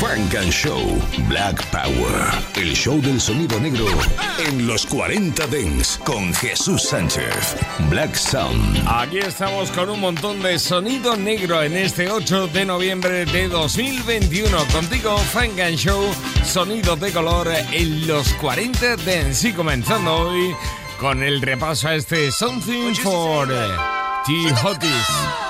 Funk and Show Black Power. El show del sonido negro en los 40 Dents con Jesús Sánchez. Black Sound. Aquí estamos con un montón de sonido negro en este 8 de noviembre de 2021. Contigo, Funk and Show, sonido de color en los 40 Dents. Y comenzando hoy con el repaso a este Something for T. Hotis,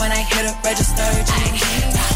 when I hit a register.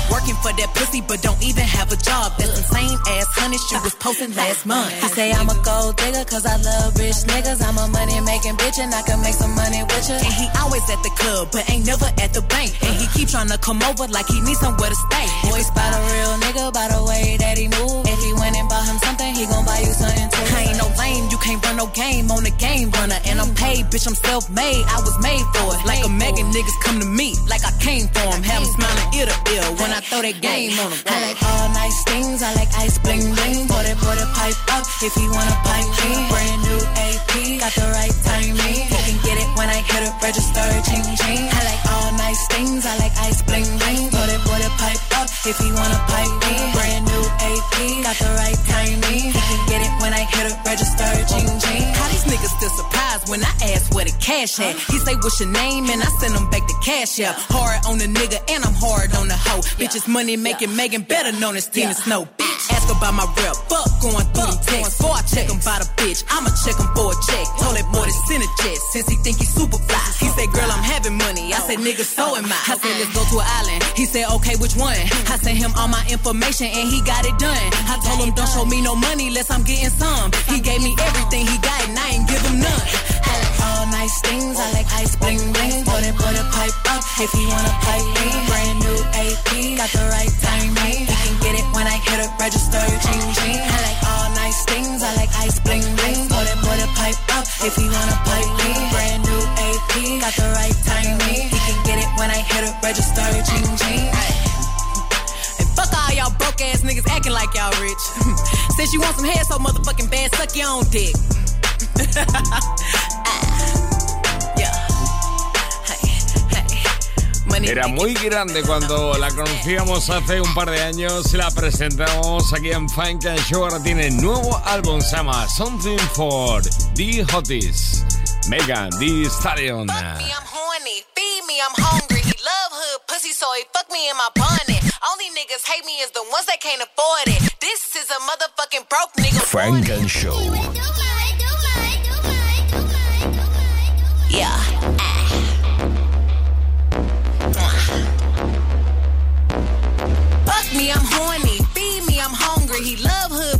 Working for that pussy, but don't even have a job. That's the same ass honey she was posting last month. He say I'm a gold digger, cause I love rich niggas. I'm a money making bitch, and I can make some money with you. And he always at the club, but ain't never at the bank. And he keep trying to come over like he needs somewhere to stay. Boy, spot a real nigga by the way that he move. If he went and bought him something, he gon' buy you something too. I ain't no lame, you can't run no game on the game runner. And I'm paid, bitch, I'm self made. I was made for it. Like a Megan niggas come to me, like I came for him. Have him smiling ear to ear when I throw that game on him. I like all nice things, I like ice bling bling. Pour that, pour that pipe up if you wanna pipe me. Brand new AP, got the right timing. You can get it when I hit it, register, ching ching. I like all nice things, I like ice bling bling. Pour that, pour that pipe up if you wanna pipe me. Brand new AP, got the right timing. You can get it when I hit a register, ching ching. How these niggas still surprised when I ask where the cash at? He say, what's your name? And I send him back the cash out. Hard on the nigga and I'm hard on the hoe. Bitches money making Megan better known as Tina Snow. Bitch, ask about my rep. Fuck going through them texts. Before I check him by the bitch, I'ma check him for a check. Told that boy to send a jet since he think he super fly. He said, girl, I'm having money. I said, nigga, so am I. I said, let's go to an island. He said, okay, which one? Hmm. I sent him all my information and he got it done. I told him, don't show me no money unless I'm getting some. He gave me everything he got and I ain't give him none. I like all nice things. I like ice bling bling. Put it, put it pipe up if you wanna pipe me. Brand new AP, got the right timing. You can get it when I hit it, register, ching ching. I like all nice things. I like ice bling bling. Put it, put it pipe up if you wanna pipe me. Brand new AP, got the right timing. You can get it when I hit a register, ching ching. Fuck all y'all broke ass niggas acting like y'all rich. Since you want some hair so motherfucking bad, suck your own dick. Era muy grande cuando la conocíamos hace un par de años. La presentamos aquí en Funk and Show. Ahora tiene nuevo álbum, se llama Something for the Hoties. Megan Thee Stallion. Fuck me, I'm horny. Feed me, I'm hungry. He love hood pussy, so he fuck me in my bonnet. Only niggas hate me is the ones that can't afford it. This is a motherfucking broke nigga. Funk and Show. Yeah. Ah. Fuck me, I'm horny. Feed me, I'm hungry. He love hood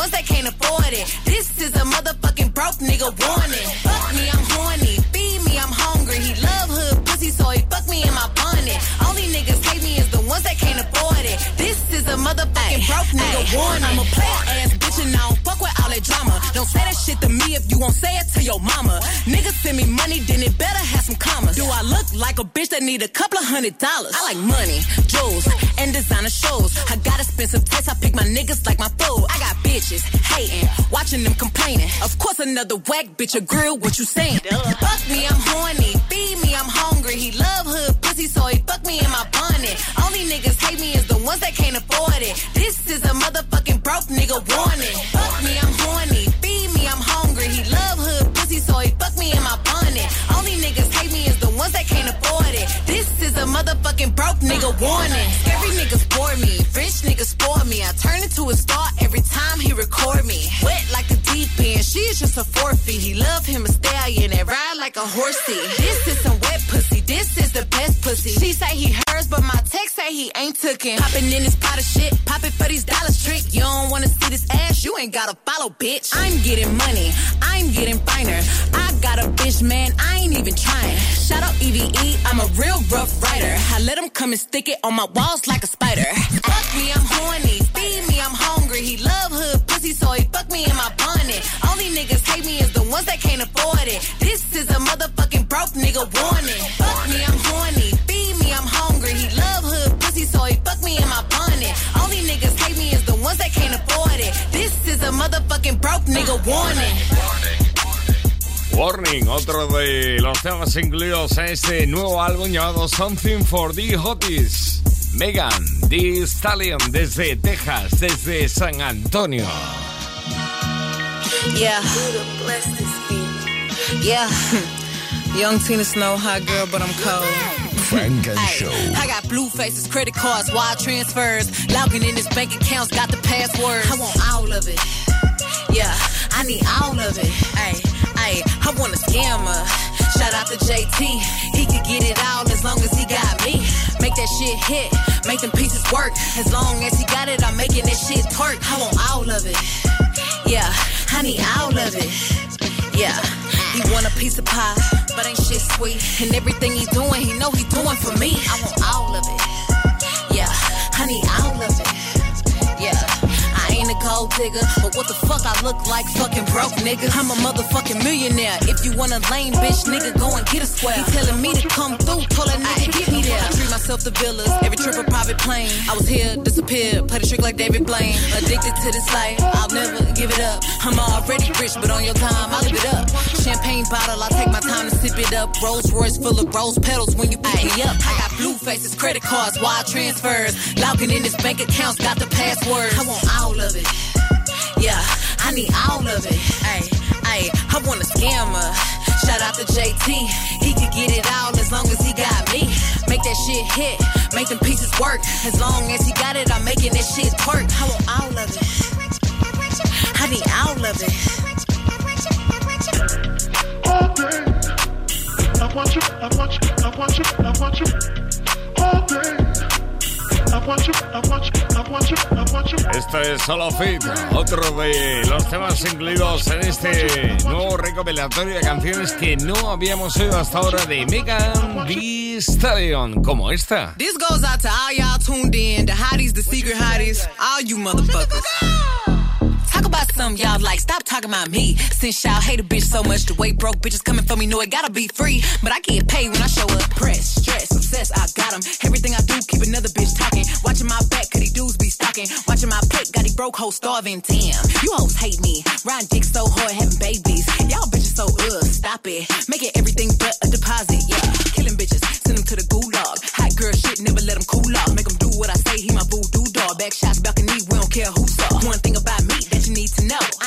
ones that can't afford it. This is a motherfucking broke nigga warning. Fuck me, I'm horny. Feed me, I'm hungry. He love hood pussy, so he fuck me in my bonnet. Only niggas hate me is the ones that can't afford it. This is a motherfucking broke nigga warning. I'm a player ass bitch and I don't fuck with all that drama. Don't say that shit to me if you won't say it to your mama. Niggas send me money, then it better have some commas. Do I look like a bitch that need a couple of hundred dollars? I like money, jewels, and designer shows. I got expensive taste, I pick my niggas like my food. I got bitches hating, watching them complaining. Of course, another whack bitch a grill, what you saying? Fuck me, I'm horny. Feed me, I'm hungry. He love hood pussy, so he fuck me in my bonnet. Only niggas hate me is the ones that can't afford it. This is a motherfucking broke nigga warning. Fuck me, I'm horny. Feed me, I'm hungry. He love hood pussy, so he fuck me in my bonnet. Only niggas hate me is the ones that can't afford it. This is a motherfucking broke nigga warning. Scary niggas bore me. Rich niggas spoil me. I turn into a star every time he record me. Wet like a deep end. She's just a forfeit. He love him a stallion and ride like a horsey. This is some wet is the best pussy. She say he hers, but my text say he ain't tookin'. Poppin' in this pot of shit, pop it for these dollars trick. You don't wanna see this ass, you ain't gotta follow, bitch. I'm getting money, I'm getting finer. I got a bitch, man, I ain't even trying. Shout out EVE, I'm a real rough rider. I let him come and stick it on my walls like a spider. Fuck me, I'm horny. Feed me, I'm hungry. He love hood pussy, so he fuck me in my bonnet. Only niggas hate me is the ones that can't afford it. This is a motherfucking broke nigga warning. Fuck me, I'm horny. Feed me, I'm hungry. He love hood pussy, so he fuck me in my bonnet. Only niggas hate me is the ones that can't afford it. This is a motherfucking broke nigga warning. Warning, otro de los temas incluidos en este nuevo álbum llamado Something for the Hotties. Megan The Stallion desde Texas, desde San Antonio. Yeah. Yeah. Young Tina Snow, hot girl, but I'm cold. Frank and Ay, Show. I got blue faces, credit cards, wire transfers. Logging in his bank accounts, got the password. I want all of it. Yeah, I need all of it. Ay, ay, I want a scammer. Shout out to JT. He could get it all as long as he got me. Make that shit hit, make them pieces work. As long as he got it, I'm making that shit twerk. I want all of it. Yeah, I need all of it. Yeah, he want a piece of pie, but ain't shit sweet. And everything he doing, he know he doing for me. I want all of it. Yeah, need all of it. Yeah. I gold digger, but what the fuck I look like fucking broke nigga. I'm a motherfucking millionaire. If you want a lame bitch, nigga, go and get a square. He telling me to come through, told that nigga get me there. I treat myself to villas, every trip a private plane. I was here, disappeared, played a trick like David Blaine. Addicted to this life, I'll never give it up. I'm already rich, but on your time, I'll live it up. Champagne bottle, I take my time to sip it up. Rolls Royce full of rose petals when you pick me up. I got blue faces, credit cards, wire transfers. Logging in his bank accounts, got the password. I want all of it. Yeah, I need all of it. Ay, ay, I want a scammer. Shout out to JT. He could get it all as long as he got me. Make that shit hit, make them pieces work. As long as he got it, I'm making that shit twerk. I want all of it. I need all of it. all day. I want you, I want you, I want you, I want you Esto es Solo Fit, otro de los temas incluidos en este nuevo recopilatorio de canciones que no habíamos oído hasta ahora de Megan Thee Stallion, como esta. This goes out to all y'all tuned in, the hotties, the secret hotties, all you motherfuckers. About y'all like. Stop talking about me. Since y'all hate a bitch so much, the way broke bitches coming for me know it gotta be free. But I get paid when I show up. Press, stress, obsessed, I got 'em. Everything I do, keep another bitch talking. Watching my back, cause these dudes be stalking. Watching my plate, got these broke hoes starving. Damn, you hoes hate me. Riding dick so hard, having babies. Y'all bitches so ugh, stop it. Making everything but a deposit, yeah. Killing bitches, send them to the gulag. Hot girl shit, never let them cool off. Make them do what I say, he my voodoo dog. Back shots, balcony,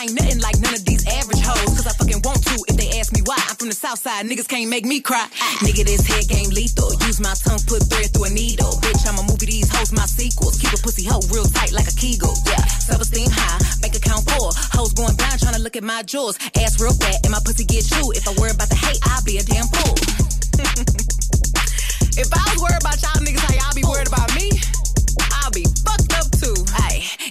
Ain't nothing like none of these average hoes. Cause I fucking want to if they ask me why. I'm from the south side, niggas can't make me cry. Nigga, this head game lethal. Use my tongue, put thread through a needle. Bitch, I'ma movie, these hoes my sequels. Keep a pussy hoe real tight like a kegel. Yeah, self-esteem high, bank account poor. Hoes going blind trying to look at my jewels. Ass real fat and my pussy get chewed. If I worry about the hate, I'll be a damn fool. if I was worried about y'all niggas, how y'all be worried about me?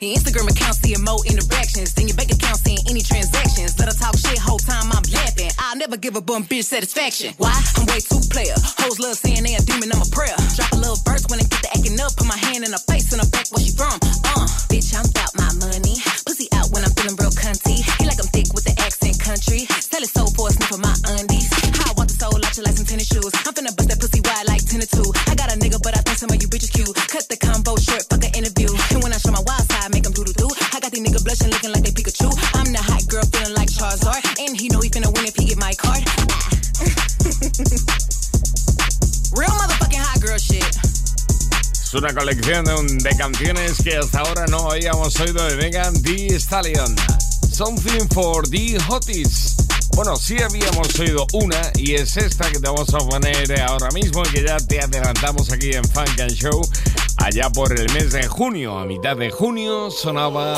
Your Instagram account seeing more interactions than your bank account seeing any transactions. Let her talk shit whole time I'm laughing. I'll never give a bum bitch satisfaction. Why? I'm way too player. Hoes love saying they a demon, I'm a prayer. Drop a little verse when they get to acting up. Put my hand in her face and her back where she from. Uh, bitch, I'm about my money. Pussy out when I'm feeling real cunty. He like I'm thick with the accent country. Sell his soul for a sniff of my undies. How I want the soul out you like some tennis shoes. I'm finna bust that pussy wide like 10 to 2. I got a nigga, but I think some of you bitches cute. Cut the combo short, fuck an interview. They Pikachu. I'm the hot girl, feeling like Charizard. And he know he finna win if he get my card. Real motherfucking hot girl shit. Es una colección de canciones que hasta ahora no habíamos oído de Megan Thee Stallion. Something for the Hotties. Bueno, sí habíamos oído una y es esta que te vamos a poner ahora mismo y que ya te adelantamos aquí en Funk and Show. Allá por el mes de junio, a mitad de junio, sonaba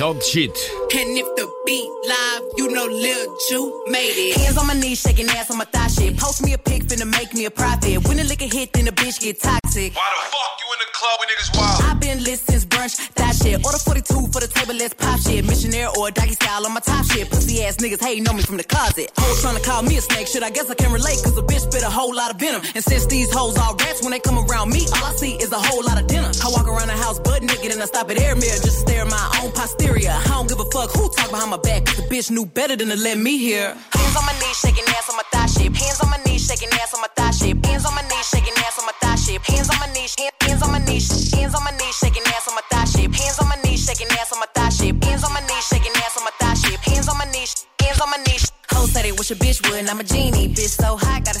Top Shit. And if the beat live, you know Lil Ju made it. Hands on my knees, shaking ass on my thigh shit. Post me a pic, finna make me a profit. When the liquor hit, then the bitch get toxic. Why the fuck you in the club when niggas wild? I've been lit since brunch, that shit. Order 42 for the table, let's pop shit. Missionaire or a doggy style on my top shit. Pussy ass niggas hating on me from the closet. Hoes trying to call me a snake, shit. I guess I can relate, cause a bitch spit a whole lot of venom. And since these hoes all rats, when they come around me, all I see is a whole lot of dinner. I walk around the house butt naked and I stop at air mirror just to stare at my own posterior. I don't give a fuck who talk behind my back, the bitch knew better than to let me hear. Hands on my knees, shaking ass on my thigh shape. Hands on my knees, shaking ass on my thigh shape. Hands on my knees, shaking ass on my thigh shape. Hands on my knees, hands on my knees, hands on my knees, shaking ass on my thigh shape. Hands on my knees, shaking ass on my thigh shape. Hands on my knees, shaking ass on my thigh shape. Hands on my knees, hands on my knees. Hoes said they wish a bitch would, and I'm a genie. Bitch so hot, gotta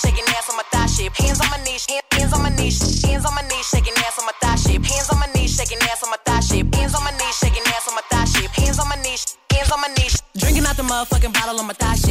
shaking ass on my thigh shape. Hands on my knees, hands on my knees, hands on my knees, shaking ass on my thigh shape. Hands on my knees, shaking ass on my thigh shape. Hands on my knees, shaking ass on my thigh shape. Hands on my knees, hands on my knees. Drinking out the motherfucking bottle on my thigh shit.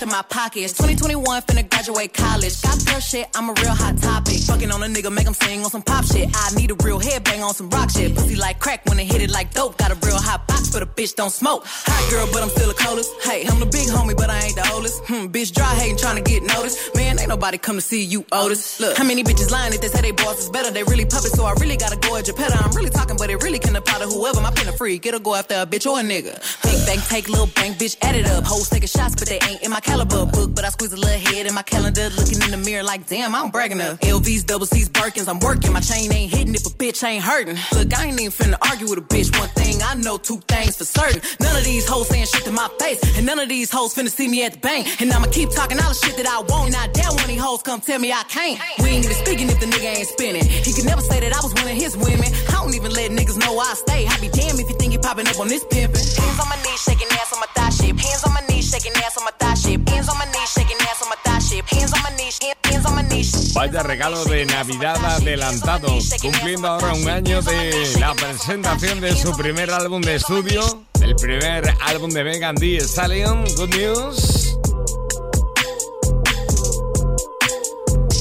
Everything I eat goes straight my pockets. 2021, finna graduate college. Got girl shit, I'm a real hot topic. Fucking on a nigga, make him sing on some pop shit. I need a real headbang on some rock shit. Pussy like crack when it hit it like dope. Got a real hot box, but a bitch don't smoke. Hot girl, but I'm still a coldest. Hey, I'm the big homie, but I ain't the oldest. Hmm, bitch dry hating, trying to get noticed. Man, ain't nobody come to see you, Otis. Look, how many bitches lying if they say they boss is better? They really puppet, so I really gotta go at Geppetto. I'm really talking, but it really can apply to whoever. My pen a freak, it'll go after a bitch or a nigga. Big bang, take little bang, bitch, add it up. Hoes taking shots, but they ain't in my caliber book. But I squeeze a little head in my calendar, looking in the mirror like, damn, I'm bragging up. LVs, double C's, Birkins, I'm working. My chain ain't hitting if a bitch ain't hurting. Look, I ain't even finna argue with a bitch. One thing I know, two things for certain. None of these hoes saying shit to my face, and none of these hoes finna see me at the bank. And I'ma keep talking all the shit that I want. Damn, one of these hoes come tell me I can't. We ain't even speaking if the nigga ain't spinning. He can never say that I was one of his women. I don't even let niggas know I stay. I be damn if you think you popping up on this pimpin'. Hands on my knees, shaking ass on my thigh shape. Hands on my knees, shaking ass on my thigh shape. Hands on my knees, shaking ass on my thigh shape. Hands on my knees, hands on my knees. Vaya regalo de Navidad adelantado, cumpliendo ahora un año de la presentación de su primer álbum de estudio, el primer álbum de Megan Thee Stallion. Good news.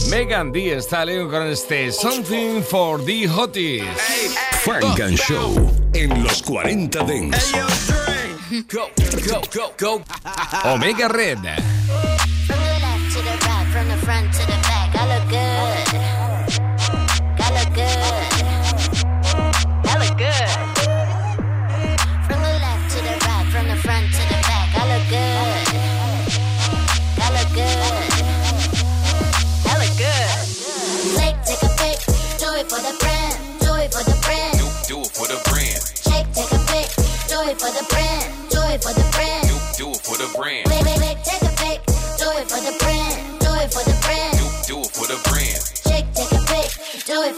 Megan Thee Stallion con este Something for the Hotties. Funk and Show en los 40 Dents. Go, go, go, go. Omega Red.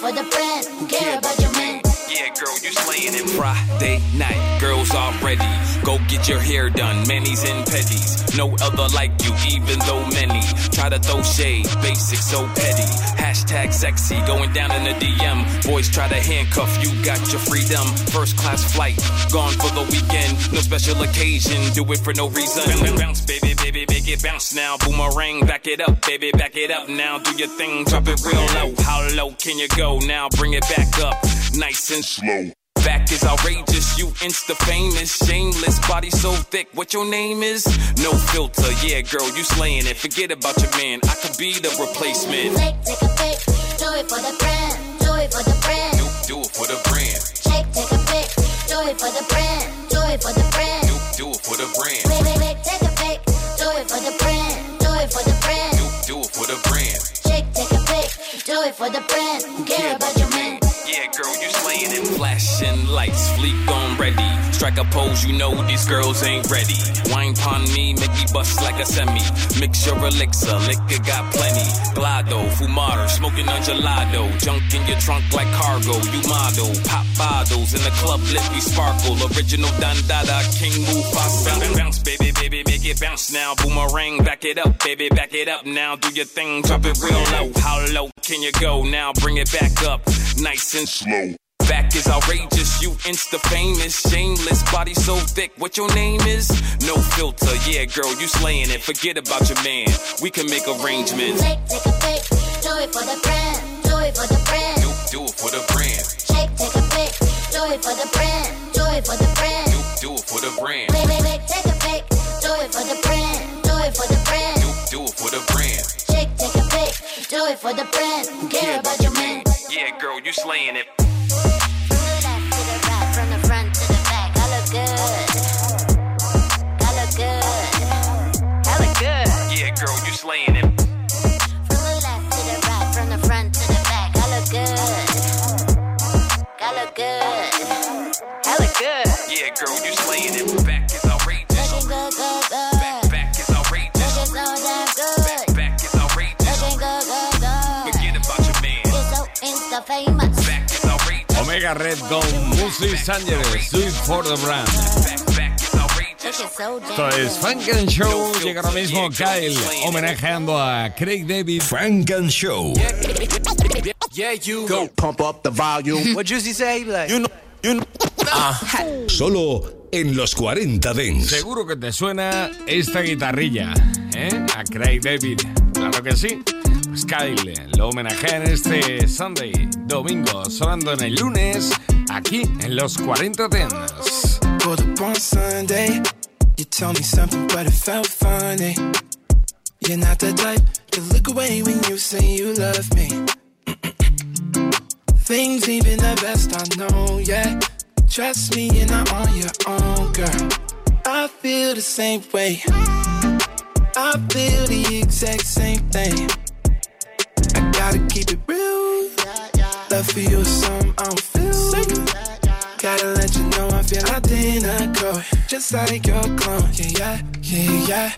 For the brand. Who care about slaying it. Friday night, girls are ready. Go get your hair done, manis and petties. No other like you, even though many try to throw shade. Basic, so petty. Hashtag sexy, going down in the DM. Boys try to handcuff you, got your freedom. First class flight, gone for the weekend. No special occasion, do it for no reason. Bounce, baby, baby, make it bounce now. Boomerang, back it up, baby, back it up now. Do your thing, drop it real low. How low can you go now? Bring it back up, nice and slow. Back is outrageous, you insta famous, shameless, body so thick. What your name is? No filter, yeah, girl, you slaying it. Forget about your man, I could be the replacement. Take, take a pic, do it for the brand, do it for the brand. Do, do it for the brand, Shake, take a pic, do it for the brand, do it for the brand. do, do it for the brand, Wait, wait, wait, take a pic, do it for the brand, do it for the brand. do, do it for the brand. Shake, take a pic, do it for the brand. Care about your man? Yeah, girl, you slaying it. Flashing lights, fleek on ready. Strike a pose, you know these girls ain't ready. Wine pon me, make me bust like a semi. Mix your elixir, liquor got plenty. Glado, fumado, smoking on gelato. Junk in your trunk like cargo, you model. Pop bottles in the club, let me sparkle. Original Dandada, King Mufasa. Bounce, bounce, baby, baby, make it bounce now. Boomerang, back it up, baby, back it up now. Do your thing, drop it real low. How can you go now? Bring it back up, nice and slow back is outrageous. You insta famous, shameless, body so thick. What your name is? No filter, yeah, girl, you slaying it. Forget about your man. We can make arrangements. Take, take a pic, do it for the brand, do it for the brand. Do, do it for the brand. Shake, take a pic, do it for the brand, do it for the brand. Do, do it for the brand. Wait, wait, wait, take a pic, do it for the brand, do it for the brand. Who care about your man? Yeah, girl, you slaying it. From the left to the right, from the front to the back, I look good. I look good. I look good. Yeah, girl, you slaying it. From the left to the right, from the front to the back, I look good. I look good. I look good. Yeah, girl, you slaying it. Omega Red con Music Do It for the Brand. Esto es Funk and Show. Llega ahora mismo Kyle homenajeando a Craig David. Frank and Show. Yeah, you go pump up the volume. what Juicy say? Like, you know, you know. Solo en los 40 Dents. Seguro que te suena esta guitarrilla, ¿eh? A Craig David. Claro que sí. Pues Kyle lo homenajea en este Sunday, domingo, sonando en el lunes, aquí en los 40 Dents. Pulled up on Sunday. You told me something, but it felt funny. You're not the type to look away when you say you love me. Things ain't been the best, I know, yeah. Trust me, you're not on your own, girl. I feel the same way. I feel the exact same thing. Gotta keep it real. Love for you is something I don't feel. Gotta let you know I feel identical. Just like your clone. Yeah, yeah, yeah, yeah.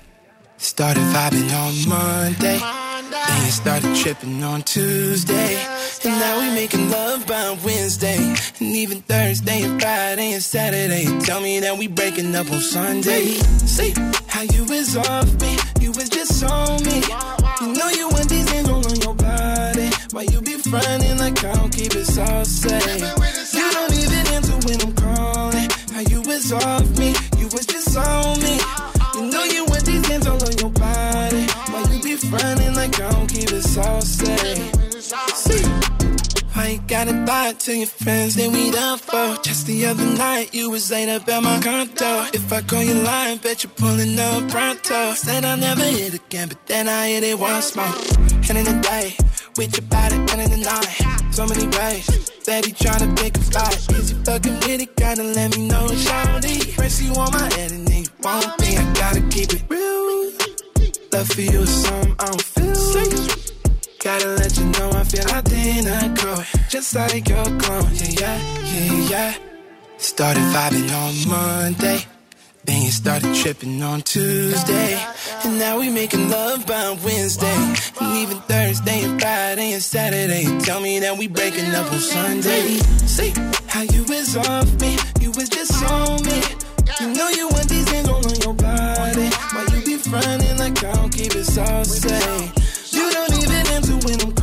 Started vibing on Monday. Then you started tripping on Tuesday. And now we making love by Wednesday. And even Thursday and Friday and Saturday. Tell me that we breaking up on Sunday. See how you was off me. You was just on me. You know you want You like I don't keep it so safe? You don't even answer when I'm calling. How you was off me. You was just on me. You know you want these hands all on your body. Why you be fronting like I don't keep it? See. Why you gotta lie to your friends that we done for? Just the other night, you was laid up at my condo. If I call you lying, bet you're pulling up pronto. Said I'll never hit again, but then I hit it once more. And in the day, with your body, and in the night. So many ways, that he tryna pick a fight. Is you fucking with it? Gotta let me know, shawty. Press you on my head and then you won't be. I gotta keep it real. Love for you is something I don't feel. Gotta let you know I feel identical. Just like your clone. Yeah, yeah, yeah, yeah. Started vibing on Monday. Then you started tripping on Tuesday. And now we making love by Wednesday. And even Thursday and Friday and Saturday. Tell me that we breaking up on Sunday. See how you was off me. You was just on me. You know you want these things all on your body. Why you be fronting like I don't keep it? You don't even answer when I'm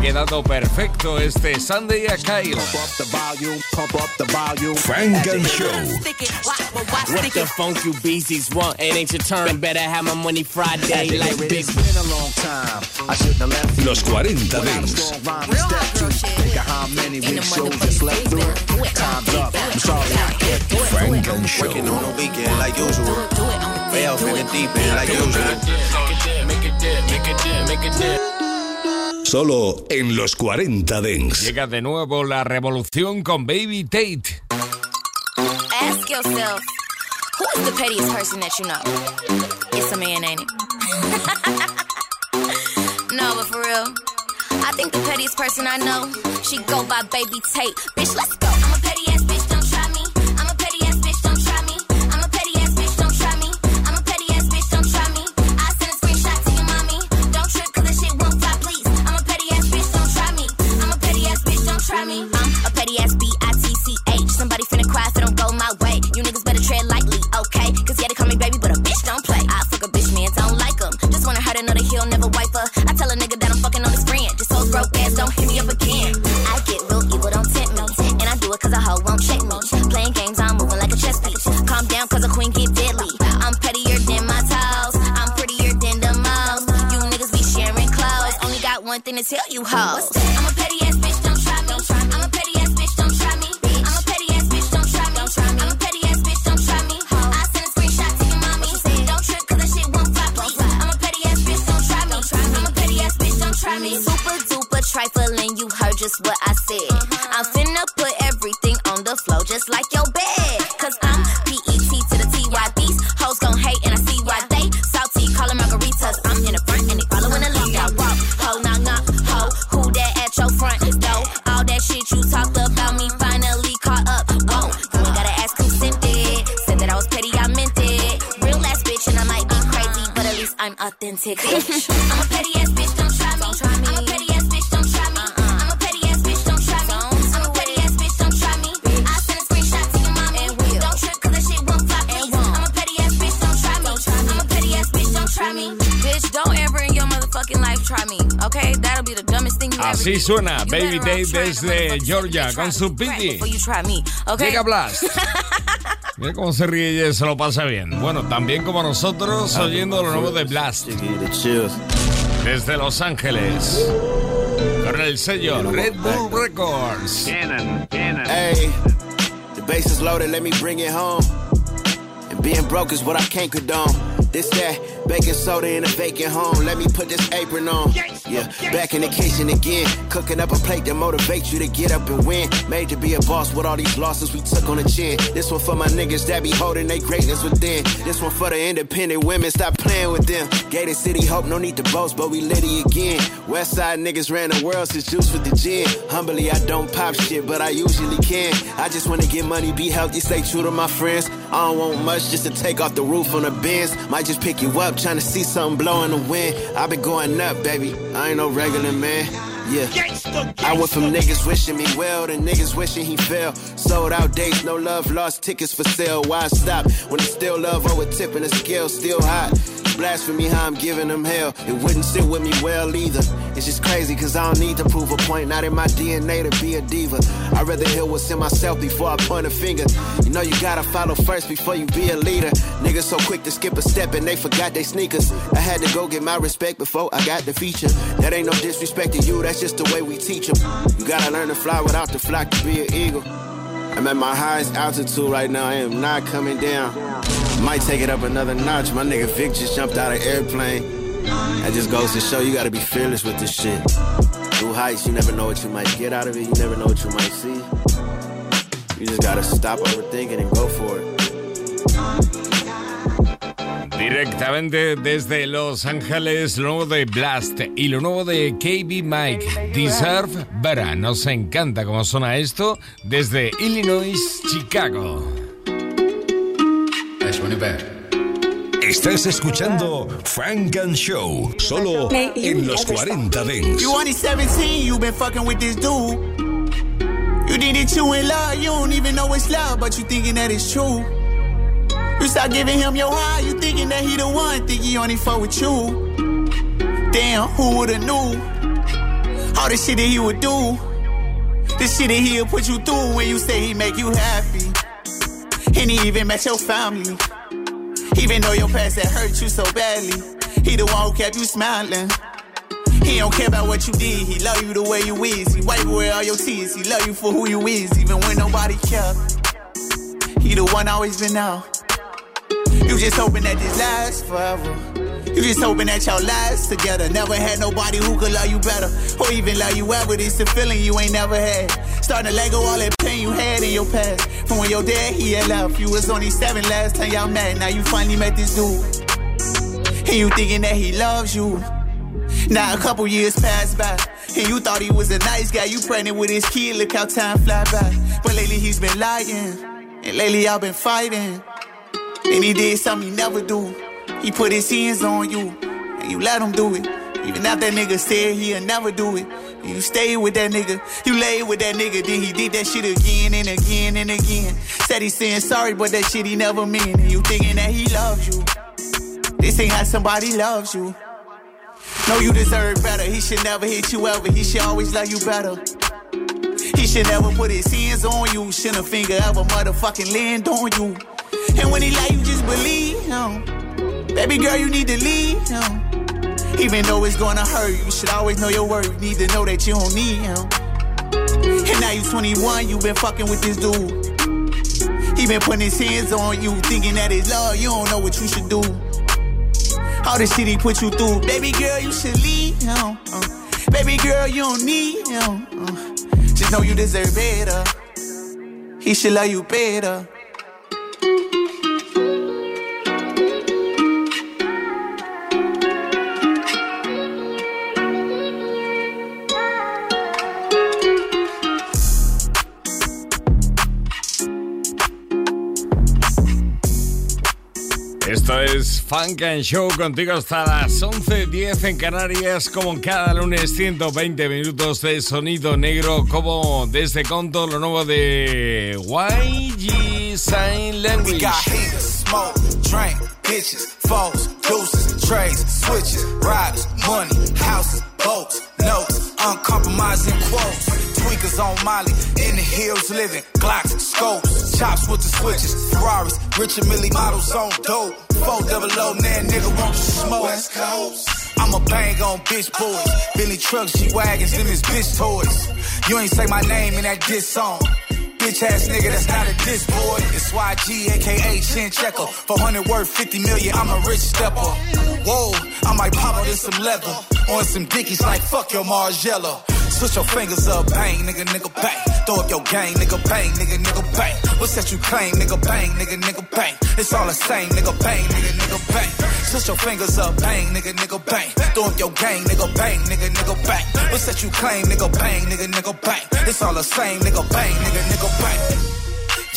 quedado perfecto este Sunday a Kyle. Funk and Show. What the funk you beasties want? It ain't your turn. Better have my money Friday like big. been a long time. I shouldn't have left Los 40 Dance. Real hot shit. Think of how many weeks shows just left through. Time's up. I'm sorry I can't. Funk and Show. Working on a weekend like usual. Way off in the deep end like usual. Make it dip, make it dip, make it dip. Solo en los 40 Dents. Llega de nuevo la revolución con Baby Tate. Ask yourself, who is the pettiest person that you know? It's a man, ain't it? no, but for real, I think the pettiest person I know, she go by Baby Tate. Bitch, let's go. Try me. I'm a petty ass B-I-T-C-H. Así suena Baby trying desde Georgia con me su piti. Before you try me, okay? Llega Blast. Mira cómo se ríe ella y se lo pasa bien. Bueno, también como nosotros oyendo lo nuevo de Blast. Desde Los Ángeles. Con el sello Red Bull Records. Hey, the base is loaded, let me bring it home. And being broke is what I can't condone. This that baking soda in a vacant home. Let me put this apron on. Yeah, back in the kitchen again, cooking up a plate that motivates you to get up and win. Made to be a boss with all these losses we took on the chin. This one for my niggas that be holding their greatness within. This one for the independent women, stop playing with them. Gated City Hope, no need to boast, but we litty again. West Side niggas ran the world since juice with the gin. Humbly, I don't pop shit, but I usually can. I just wanna get money, be healthy, stay true to my friends. I don't want much just to take off the roof on the Benz. Might just pick you up, trying to see something blow in the wind. I've been going up, baby. I ain't no regular man. Yeah. I went from niggas wishing me well to niggas wishing he fell. Sold out dates, no love, lost tickets for sale. Why stop when it's still love over tipping the scale, still hot? Blasphemy how I'm giving them hell. It wouldn't sit with me well either. It's just crazy cause I don't need to prove a point. Not in my DNA to be a diva. I'd rather hear what's in myself before I point a finger. You know you gotta follow first before you be a leader. Niggas so quick to skip a step and they forgot they sneakers. I had to go get my respect before I got the feature. That ain't no disrespect to you, that's just the way we teach them. You gotta learn to fly without the flock to be an eagle. I'm at my highest altitude right now, I am not coming down. Might take it up another notch. My nigga Vic just jumped out of airplane. That just goes to show you gotta be fearless with this shit. New heights, you never know what you might get out of it. You never know what you might see. You just gotta stop overthinking and go for it. Directamente desde Los Ángeles, lo nuevo de Blast y lo nuevo de KB Mike, Deserve Better. Nos encanta cómo suena esto desde Illinois, Chicago. Estás escuchando Frank and Show, solo en los 40 Dents. You only 17, you been fucking with this dude. You did it too in love, you don't even know it's love, but you thinking that it's true. You start giving him your high, you thinking that he the one, think he only fuck with you. Damn, who would've knew? All the shit that he would do. The shit that he'll put you through when you say he make you happy. And he even met your family. Even though your past had hurt you so badly. He the one who kept you smiling. He don't care about what you did. He love you the way you is. He wipe away all your tears. He love you for who you is, even when nobody care. He the one always been out. You just hoping that this lasts forever. You just hoping that y'all last together. Never had nobody who could love you better, or even love you ever. This a feeling you ain't never had. Starting to let go all that pain you had in your past. From when your dad he had left, you was only seven last time y'all met. Now you finally met this dude, and you thinking that he loves you. Now a couple years passed by, and you thought he was a nice guy. You pregnant with his kid, look how time fly by. But lately he's been lying, and lately y'all been fighting. And he did something he never do. He put his hands on you, and you let him do it. Even after that nigga said he'll never do it. And you stayed with that nigga, you laid with that nigga, then he did that shit again and again and again. Said he's saying sorry, but that shit he never meant. And you thinking that he loves you. This ain't how somebody loves you. No, you deserve better. He should never hit you ever. He should always love you better. He should never put his hands on you. Shouldn't a finger ever motherfucking land on you. And when he lie, you just believe him. Baby girl, you need to leave him. Even though it's gonna hurt, you should always know your worth. You need to know that you don't need him. And now you 21, you been fucking with this dude. He been putting his hands on you, thinking that it's love. You don't know what you should do. All the shit he put you through. Baby girl, you should leave him. Uh, baby girl, you don't need him. Uh, just know you deserve better. He should love you better. Esto es Funk and Show contigo hasta las 11.10 en Canarias, como cada lunes 120 minutos de sonido negro, como desde Conto, lo nuevo de YG Sign Language. Bitches, foes, deuces, trades, switches, riders, money, houses, boats, notes, uncompromising quotes. Tweakers on Molly, in the hills living, Glocks, scopes, chops with the switches, Ferraris, Richard Mille models on dope. Four double O, nan nigga want to smoke. West Coast. I'ma bang on bitch boys. Billy trucks, G wagons, them is bitch toys. You ain't say my name in that diss song. Bitch ass nigga, that's not a diss boy. It's YG, aka Shin Checker. 400 worth 50 million, I'm a rich stepper. Whoa, I might pop out in some leather. On some dickies like fuck your Margiela. Switch your fingers up, bang, nigga, nigga, bang. Throw up your gang, nigga, bang, nigga, nigga, bang. What's that you claim, nigga, bang, nigga, nigga, bang. It's all the same, nigga, bang, nigga, nigga, bang. Switch your fingers up, bang, nigga, nigga, bang. Throw up your gang, nigga, bang, nigga, nigga, bang. What's that you claim, nigga, bang, nigga, nigga, bang. It's all the same, nigga, bang, nigga, nigga, bang.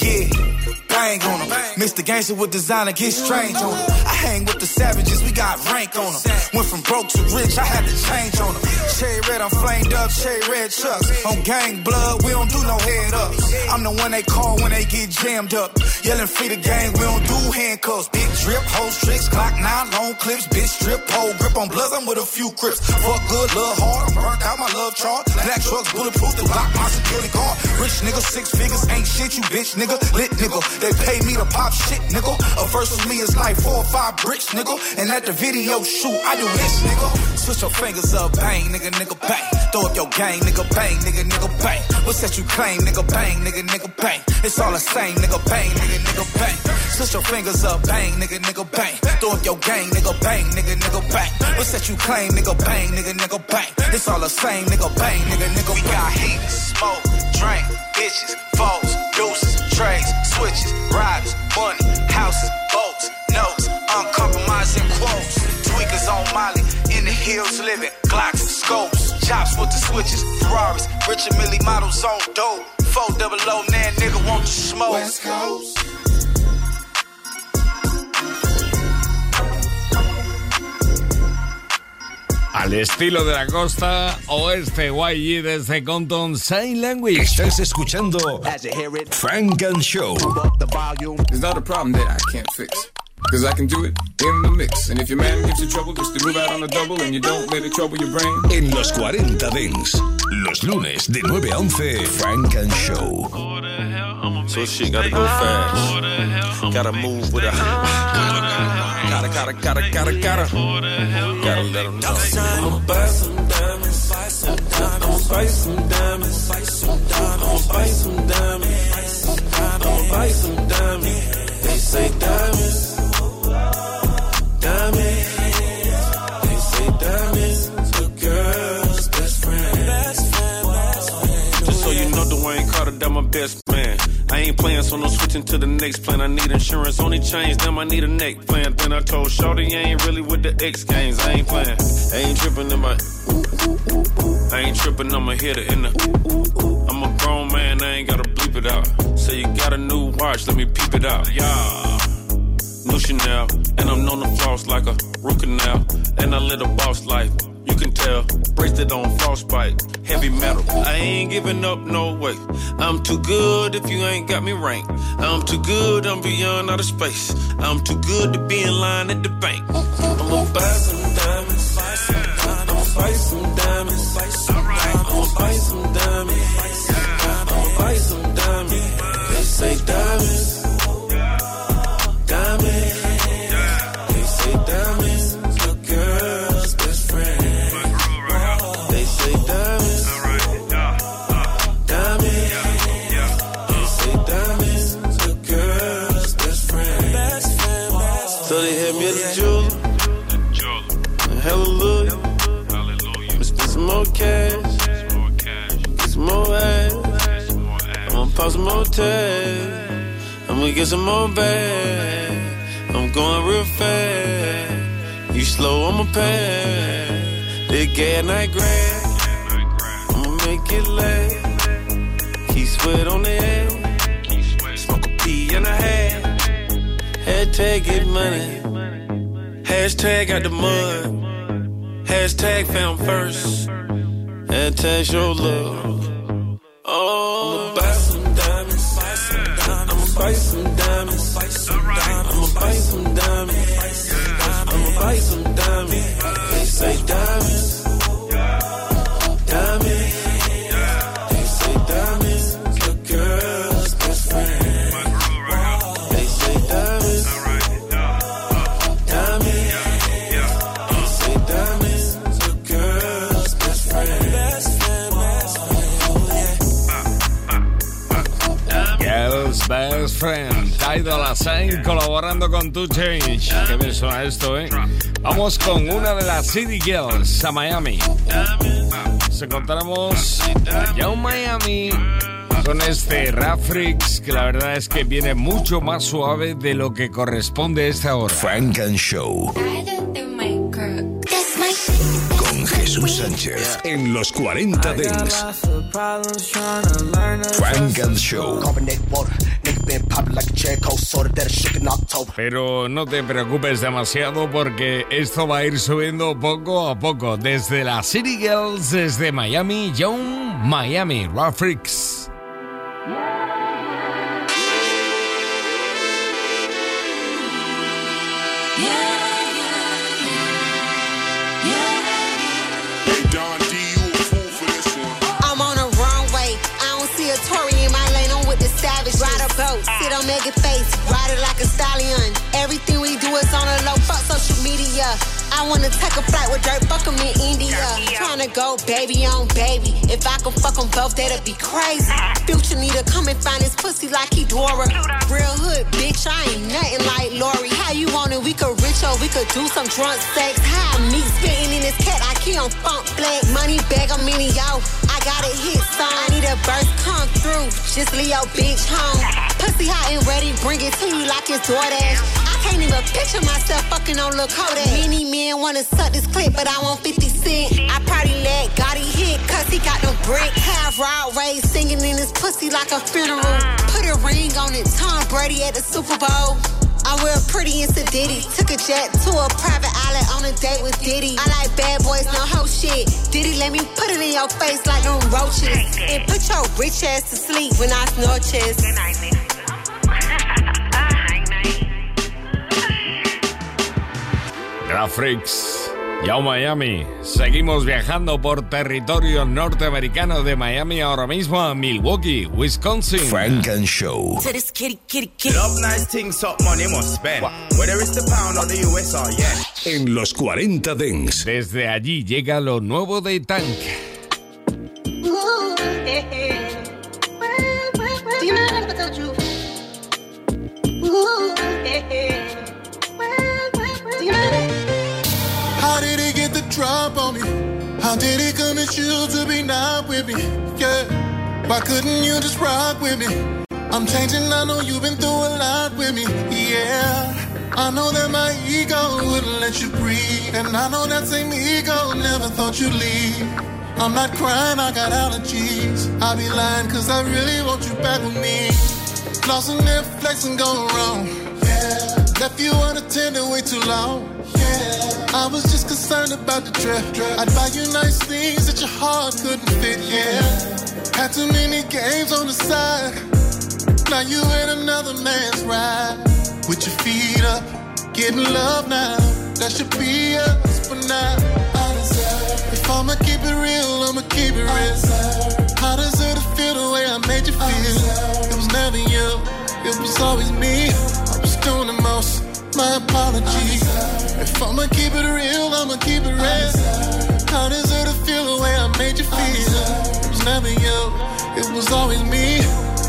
Yeah, bang on them. Mr. Gangster with designer, get strange on them. I hang with the savages, we got rank on them. Went from broke to rich, I had to change on them. Cherry red, I'm flamed up, cherry red chucks. On gang blood, we don't do no head ups. I'm the one they call when they get jammed up. Yelling free the gang, we don't do handcuffs. Big drip, hoes, tricks, clock nine, long clips, bitch strip, pole grip on bloods, I'm with a few crips. Fuck good, love hard, I'm burnt out my love chart. Black trucks, bulletproof, to block my security guard. Rich nigga, six figures, ain't shit, you bitch nigga. Lit nigga, they pay me to pop shit nigga. A verse with me is like four or five bricks nigga. And at the video shoot, I do this nigga. Switch your fingers up, bang, nigga, nigga, bang. Throw up your gang, nigga, bang, nigga, nigga, bang. What's that you claim, nigga, bang, nigga, nigga, bang. It's all the same, nigga, bang, nigga, nigga, bang. Switch your fingers up, bang, nigga, nigga, bang. Throw up your gang, nigga, bang, nigga, nigga, bang. What's that you claim, nigga, bang, nigga, nigga, bang. It's all the same, nigga, bang, nigga, nigga, bang. We got heat, smoke, drink, bitches, foes, deuces, trades, switches, riders, money, houses, boats, notes, uncompromising quotes. Tweakers on Molly, in the hills living, Glocks, scopes, chops with the switches, Ferraris, Richard Mille models on dope. Four double oh O, nan nigga want to smoke. West Coast. Al estilo de la costa oeste, YG desde Compton Sign Language. Estás escuchando Frank and Show. It's not a problem that I can't fix. Cause I can do it in the mix. And if your man gives you trouble, just to move out on the double and you don't let it trouble your brain. En los 40 Dings, los lunes de 9 a 11, Frank and Show. So shit gotta go fast. Gotta move with a. Gotta, gotta, gotta, gotta, gotta. Let them know. I'ma buy some diamonds. I'ma buy some diamonds. I'ma buy some diamonds. I'ma buy some diamonds. They say diamonds. Diamonds. They say diamonds. A girl's best friend. Just so you know, Dwayne Carter, that my best man. I ain't playing, so no switching to the next plan. I need insurance, only change, them I need a neck plan. Then I told Shorty, I ain't really with the X games. I ain't playing, I ain't tripping in my. I ain't tripping, I'ma hit it in the. I'm a grown man, I ain't gotta bleep it out. Say you got a new watch, let me peep it out. Yeah. New Chanel, and I'm known to floss like a root canal. And I live a boss life, you can tell. Bracelet on frostbite, heavy metal. I ain't giving up no way. I'm too good if you ain't got me ranked. I'm too good, I'm beyond outer space. I'm too good to be in line at the bank. I'ma buy some diamonds. I'ma buy some diamonds. I'ma buy some diamonds. I'ma buy some diamonds. They say. Diamonds. Pop some. I'ma get some more bag. I'm going real fast. You slow, I'ma pass. They get night grab. I'ma make it last. Keep sweat on the head. Smoke a pee and a half. Hashtag get money. Hashtag got the mud. Hashtag found first. Hashtag show love. Oh, buy some diamonds. I'ma buy some diamonds. I'ma buy some diamonds. Friend, Tidal Assign colaborando con Two Change. Qué bien suena esto, ¿eh? Vamos con una de las City Girls a Miami. Nos encontramos allá en Miami con este Rafrix que la verdad es que viene mucho más suave de lo que corresponde a esta hora. Frank and Show con Jesús Sánchez en los 40 Dings. Frank and Show. Pero no te preocupes demasiado porque esto va a ir subiendo poco a poco. Desde la City Girls, desde Miami, Young Miami, Rafrix. Sit on naked face, ride it like a stallion. Everything we do is on a low. Fuck social media. I wanna take a flight with dirt, fuck 'em in India. Tryna go baby on baby. If I could fuck 'em both, that'd be crazy. Future need to come and find his pussy like he Dora. Real hood, bitch, I ain't nothing like Lori. How you want it? We could rich or we could do some drunk sex. How me spitting in this cat, I keep on funk black. Money bag, I'm in yo. I got a hit song. I need a burst come through. Just leave your bitch home. Pussy hot and ready, bring it to you like it's DoorDash. I can't even picture myself fucking on Lil Kodak. Many men wanna suck this clip, but I want 50 cent. I probably let Gotti hit, cause he got no brick. Have Rod Wave singing in his pussy like a funeral. Put a ring on it, Tom Brady at the Super Bowl. I'm real pretty and sedity. Took a jet to a private island on a date with Diddy. I like bad boys, no hoe shit. Diddy let me put it in your face like them roaches. And put your rich ass to sleep when I snore chest. Freaks. Yo Miami, seguimos viajando por territorio norteamericano de Miami ahora mismo a Milwaukee, Wisconsin. Frank and Show. To this kitty, kitty, kitty. Love nice things, up money must spend. Whether it's the pound or the US or yen. En los 40 Dents. Desde allí llega lo nuevo de Tank. Ooh, How did he convince you to be not with me? Yeah. Why couldn't you just rock with me? I'm changing, I know you've been through a lot with me. Yeah. I know that my ego wouldn't let you breathe. And I know that same ego never thought you'd leave. I'm not crying, I got allergies. I'll be lying, cause I really want you back with me. Lost in there, flexing going wrong. Yeah. Left you unattended way too long. Yeah. I was just concerned about the drip. I'd buy you nice things that your heart couldn't fit. Yeah. Had too many games on the side. Now you in another man's ride. With your feet up, getting love now. That should be us, but now I deserve. If I'ma keep it real, I'ma keep it real. I deserve to feel the way I made you feel. It was never you, it was always me. The most. My apologies. If I'ma keep it real, I'ma keep it real. I deserve to feel the way I made you feel. It was never you, it was always me.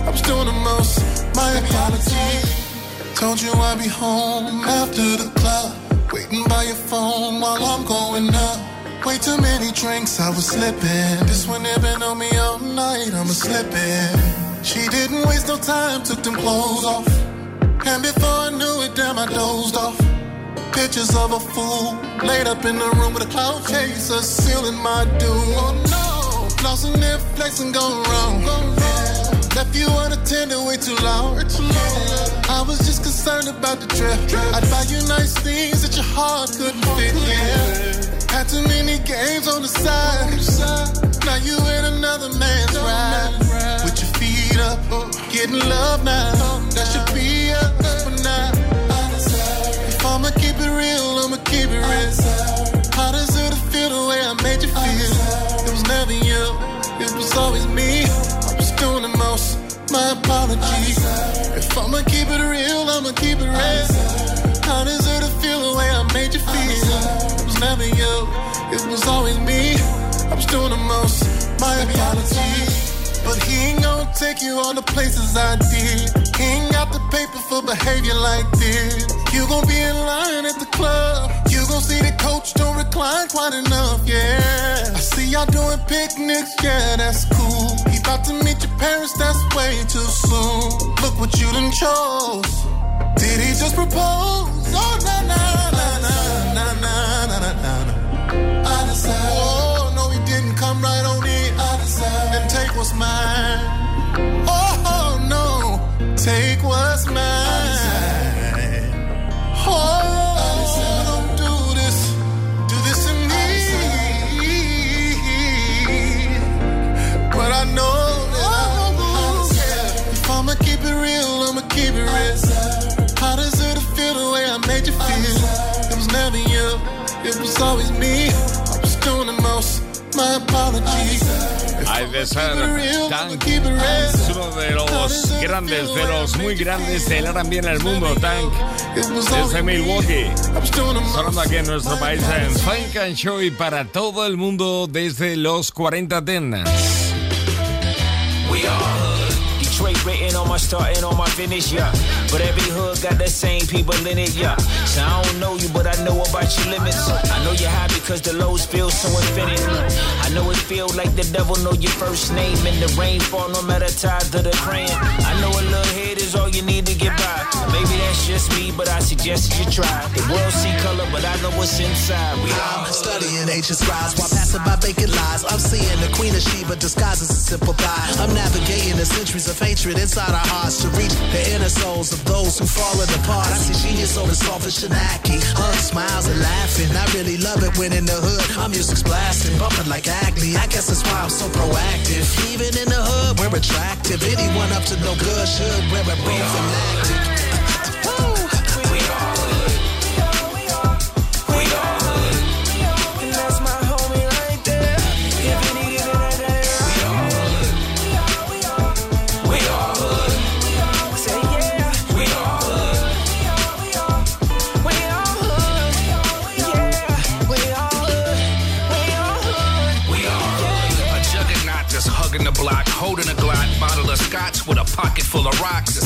I was doing the most. My apologies. Told you I'd be home after the club. Waiting by your phone while I'm going up. Way too many drinks, I was slipping. This one had been on me all night, I'ma slip it. She didn't waste no time, took them clothes off. And before I knew it, damn, I dozed off. Pictures of a fool laid up in the room with a cloud chaser sealing my doom. Oh no, in there, flexing gone wrong. Left you unattended way too long. I was just concerned about the trip. I'd buy you nice things that your heart couldn't fit. Yeah. Had too many games on the side. Now you in another man's ride. With your feet up, getting love now. That should be keep it real. I deserve to feel the way I made you feel. It was never you, it was always me. I was doing the most. My apologies. If I'ma keep it real, I'ma keep it real. I deserve to feel the way I made you feel. It was never you, it was always me. I was doing the most. My apologies. But he ain't gonna take you all the places I did. He ain't got the paper for behavior like this. You gon' be in line at the club. Gon' see the coach don't recline quite enough, yeah. I see y'all doing picnics, yeah, that's cool. He about to meet your parents, that's way too soon. Look what you done chose. Did he just propose? Oh, na na na na na na na na na. I decided. Oh, no, he didn't come right on in. I decided. And take what's mine. Oh, no, take what's mine. It was always me. I was doing the most. My apologies. Hay de ser Tank. Es uno de los grandes, de los muy grandes del R&B en el mundo, Tank. Desde Milwaukee. Sonando aquí en nuestro país en Funk and Show y para todo el mundo desde los 40 tenas. We are On my start and on my finish, yeah. But every hood got the same people in it, yeah. So I don't know you, but I know about your limits. I know you're high because the lows feel so infinite. I know it feel like the devil know your first name and the rainfall no matter tide to the praying. I know a little head all you need to get by. Maybe that's just me, but I suggest you try. The world see color, but I know what's inside. We I'm studying ancient scribes while passing by vacant lies. I'm seeing the queen of Sheba disguised as a simple guy. I'm navigating the centuries of hatred inside our hearts to reach the inner souls of those who fallen apart. I see genius so the soft as Shanaki. Hugs, smiles, and laughing. I really love it when in the hood I'm music's blasting, bumping like Acme. I guess that's why I'm so proactive. Even in the hood, we're attractive. Anyone up to no good should wear a we are. magic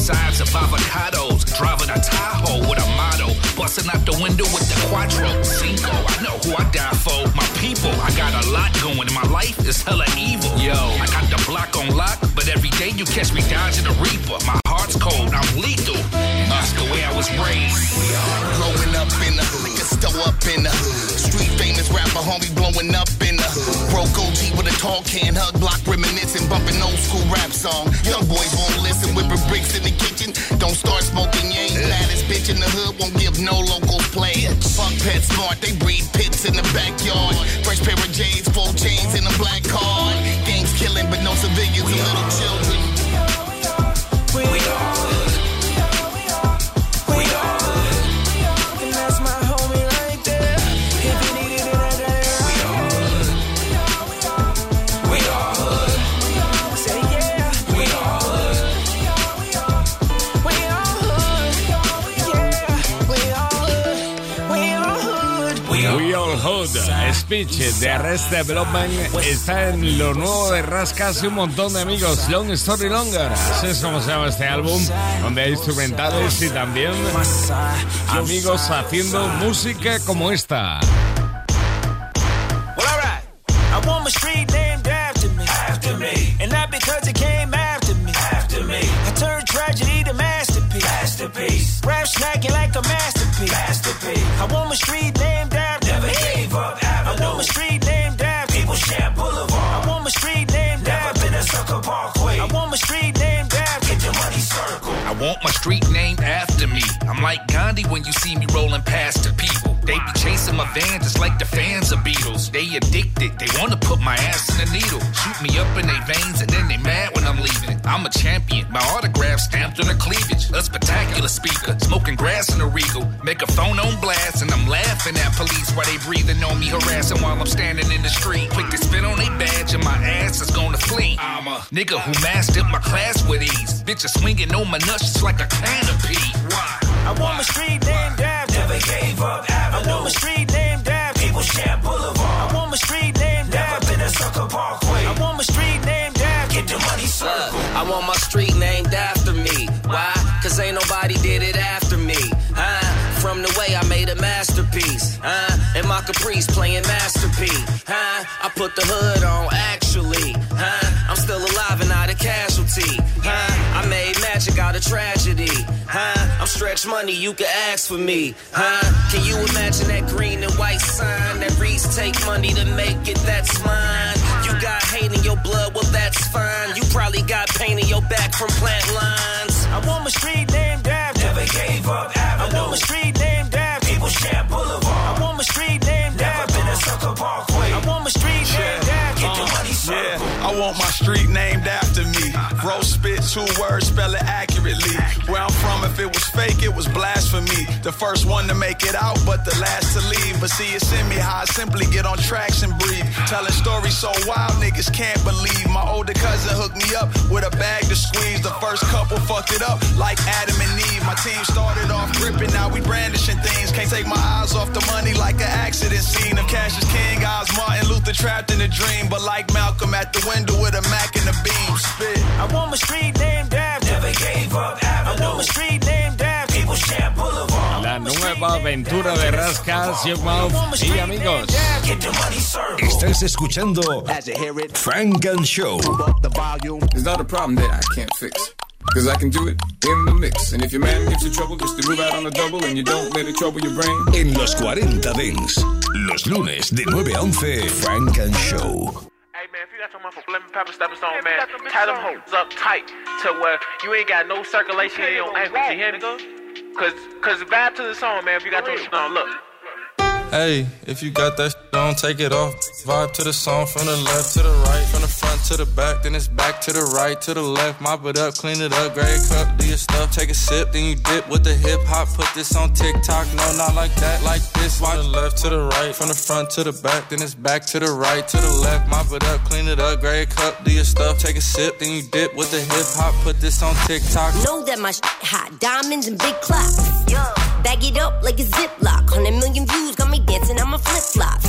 the size of avocados. Driving a Tahoe with a motto. Busting out the window with the Quattro Cinco. I know who I die for. My people. I got a lot going in my life. It's hella evil. Yo, I got the block on lock, but every day you catch me dodging a reaper. My heart's cold. I'm lethal. That's the way I was raised. Growing up in the liquor store up in the street rapper homie blowing up in the broke OG with a tall can hug block reminiscing bumping old school rap song. Young boys won't listen whipping bricks in the kitchen. Don't start smoking, you ain't baddest bitch in the hood. Won't give no local play. Fuck pet smart, they breed pits in the backyard. Fresh pair of J's, full chains in a black card. Gangs killing, but no civilians and little children. Speech de Arrest Development está en lo nuevo de Rascas y un montón de amigos. Long Story Longer, así es como se llama este álbum, donde hay instrumentales y también amigos haciendo música como esta. Well, alright. I want my street named after me. After me. And not because it came after me. After me. I turned tragedy to masterpiece. Masterpiece. Rap snacking like a masterpiece. Masterpiece. I want my street Gandhi when you see me rolling past the people. They be chasing my van just like the fans of Beatles. They addicted, they wanna put my ass in a needle. Shoot me up in their veins and then they mad when I'm leaving. I'm a champion, my autograph stamped on the cleavage. A spectacular speaker, smoking grass in a regal. Make a phone on blast and police while they breathing on me, harassing while I'm standing in the street. Quick to spit on their badge and my ass is gonna flee. I'm a nigga who mastered my class with ease. Bitches swinging on my nuts just like a canopy. Why? I want my street named after Never gave up Avenue. I want my street named after People share Boulevard. I want my street named Never after been a sucker parkway. I want my street named after Get the money circle. I want my street I put the hood on actually. Huh? I'm still alive and not a casualty. Huh? I made magic out of tragedy. Huh? I'm stretch money, you can ask for me. Huh? Can you imagine that green and white sign that reads take money to make it? That's mine. You got hate in your blood, well that's fine. You probably got pain in your back from plant lines. I want my street named after Never gave up Avenue. I want my street named after People share Boulevard. I want my street named sucker parkway. I want my street named after Get the money circle. Yeah, I want my street named after me. Roast spit two words, spell it accurately. Where I'm from, if it was fake, it was blasphemy. The first one to make it out, but the last to leave. But see, it's in me how I simply get on tracks and breathe. Telling stories so wild, niggas can't believe. My older cousin hooked me up with a bag to squeeze. The first couple fucked it up like Adam and Eve. My team started off gripping, now we brandishing things. Can't take my eyes off the money like an accident scene. Of Cassius King, Oz Martin Luther trapped in a dream. But like Malcolm at the window with a Mac and a beam. Spit. I want my street named after Never gave up Avenue. I want my street named after People share Boulevard. La nueva aventura de Rascas, Young Mouth y amigos. The. Estás escuchando Frank and Show. It's not a problem that I can't fix. Cause I can do it in the mix. And if your man gives you trouble just to move out on a double and you don't let it trouble your brain. En los 40 Dents, los lunes de 9 a 11, Frank and Show. Hey man, if you got your motherfucker lemon pepper stepping stone, man, tie them hoes up tight to where you ain't got no circulation in your ankles. You hear me? Cause, cause vibe to the song, man. If you got your shit on, look. Hey, if you got that on, take it off. Vibe to the song from the left to the right, from the front to the back, then it's back to the right, to the left. Mop it up, clean it up, grab a cup, do your stuff, take a sip, then you dip with the hip hop. Put this on TikTok, no, not like that, like this. From the left to the right, from the front to the back, then it's back to the right, to the left. Mop it up, clean it up, grab a cup, do your stuff, take a sip, then you dip with the hip hop. Put this on TikTok. Know that my shit hot, diamonds and big clocks. Bag it up like a ziplock. Hundred million views got me dancing. I'm a flip flop.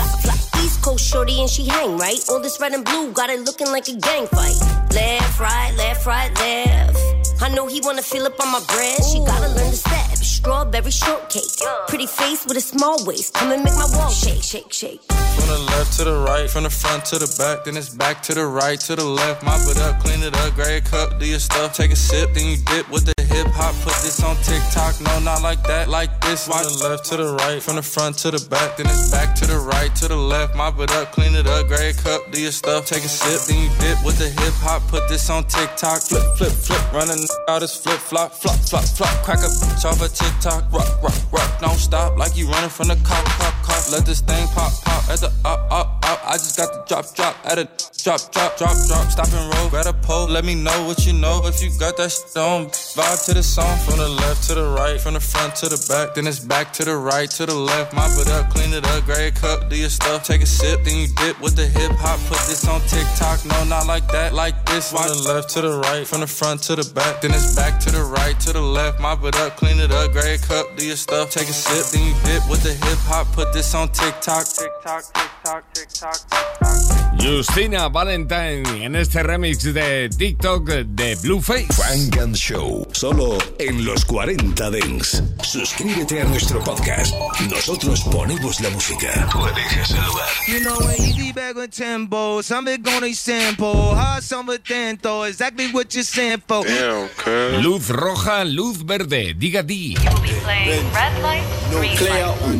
East Coast shorty and she hang right. All this red and blue got it looking like a gang fight. Left, right, left, right, left. I know he wanna fill up on my bread. She gotta learn to step. Strawberry shortcake. Pretty face with a small waist. Come and make my wall shake, shake, shake. From the left to the right, from the front to the back, then it's back to the right, to the left. Mop it up, clean it up, grab a cup, do your stuff, take a sip, then you dip with the hip hop. Put this on TikTok, no, not like that, like this. From the left to the right, from the front to the back, then it's back to the right, to the left. Mop it up, clean it up, grab a cup, do your stuff, take a sip, then you dip with the hip hop. Put this on TikTok, flip, flip, flip, running out this flip flop, flop, flop, flop, crack a bitch off a TikTok, rock, rock, rock, don't stop like you running from the cop, cop, cop. Let this thing pop, pop. At the up, up, up. I just got the drop, drop. At a drop, drop, drop, drop. Stop and roll, grab a pole, let me know what you know. If you got that shit on, vibe to the song. From the left to the right, from the front to the back, then it's back to the right, to the left. Mop it up, clean it up, grab a cup, do your stuff, take a sip, then you dip with the hip hop. Put this on TikTok, no, not like that, like this. From the left to the right, from the front to the back, then it's back to the right, to the left. Mop it up, clean it up, grab a cup, do your stuff, take a sip, then you dip with the hip hop. Put this on TikTok, TikTok, TikTok, TikTok, TikTok. Justina Valentine en este remix de TikTok de Blueface. Funk and Show, solo en los 40 Dance. Suscríbete a nuestro podcast. Nosotros ponemos la música. Tú eliges el lugar. You know when you be back with tempo, something gonna sample, hard summer dento, exactly what you're saying for. Luz roja, luz verde, Digga D. Red light, No green player light. on.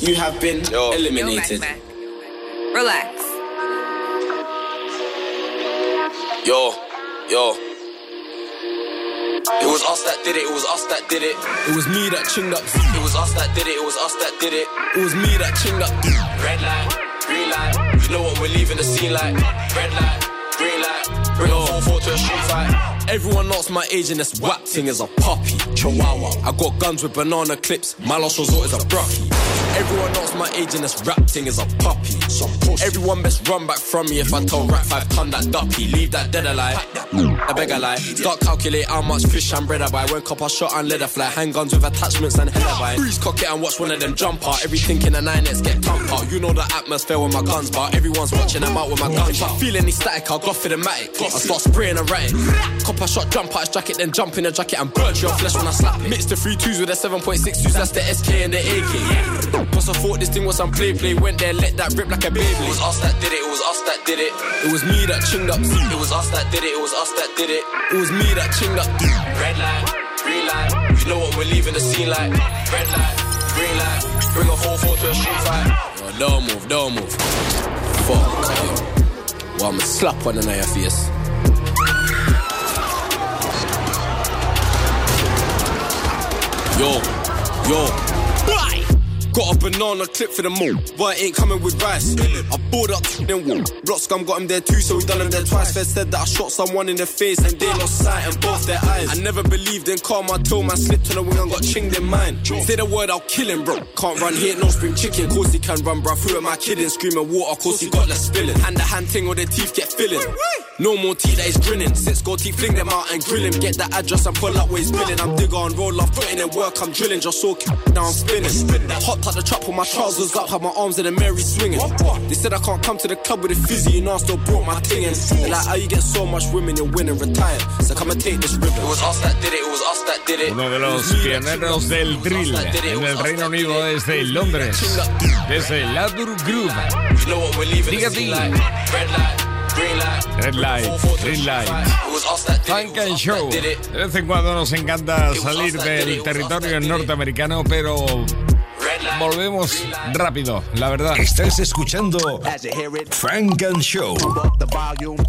You have been eliminated. Relax. Yo, yo. It was us that did it, it was us that did it. It was me that chinged up. It was us that did it, it was us that did it. It was me that chinged up. Red light, green light. You know what we're leaving the scene like. Red light, green light. Bring a 4-4 to a street fight. Everyone knows my age and this whack thing is a puppy. Chihuahua. I got guns with banana clips. My last resort is a brocky. Everyone knows my age and this rap thing is a puppy. Everyone best run back from me if I tell rap five ton that duppy. Leave that dead alive. I beg a lie. Start calculate how much fish and bread I buy. When copper shot and leather fly. Handguns with attachments and head I buy. Cock it and watch one of them jump out. Everything in the nine X get thump out. You know the atmosphere when my guns bar. Everyone's watching them out with my guns. If I feel any static, I'll go for the matic. I start spraying and writing. Copper shot, jump out his jacket, then jump in the jacket and burn your flesh when I slap it. Mix the three twos with a 7.62, that's the SK and the AK. Plus I thought this thing was some play play. Went there, let that rip like a baby. It was us that did it, it was us that did it. It was me that chinged up. It was us that did it, it was us that did it. It was me that chinged up. Red light, green light. You know what we're leaving the scene like. Red light, green light. Bring a 4-4 to a street fight. Yo, don't move, don't move. Fuck, yo. Well, I'ma slap one in your face. Yo, yo. Why? Got a banana clip for the mall, but it ain't coming with rice. I bought up then walk. Block scum got him there too, so we done him there twice. Fed said that I shot someone in the face and they lost sight and both their eyes. I never believed in karma till man slipped on the wing and got chinged in mine. Say the word, I'll kill him, bro. Can't run here, no spring chicken. Course he can run, bro. Through my kidding, screaming water. Of course he got less spilling. Hand to hand thing or the teeth get filling. No more teeth that is grinning. Six gold teeth, fling them out and grill him. Get the address and pull up where he's billing. I'm digger on roll off, putting in work. I'm drilling, just so now I'm spinning. Hopped the trap my trousers up, had my arms in the Mary swinging. They said I can't come to the club with a fizzy, know I still brought my thing in. They're like, how you get so much women, you're winning, retired. So come and take this ribbon. It was us that did it, it was us that did it. Uno de los pioneros del drill en el Reino Unido desde Londres, desde Ladur Groove. You know what we're leaving Diga the scene di. like. Red light, green light. Red light, green light. It was us that did it, Funk and Show. De vez en cuando nos encanta salir del territorio norteamericano, pero volvemos rápido, la verdad. Estás escuchando Frank and Show.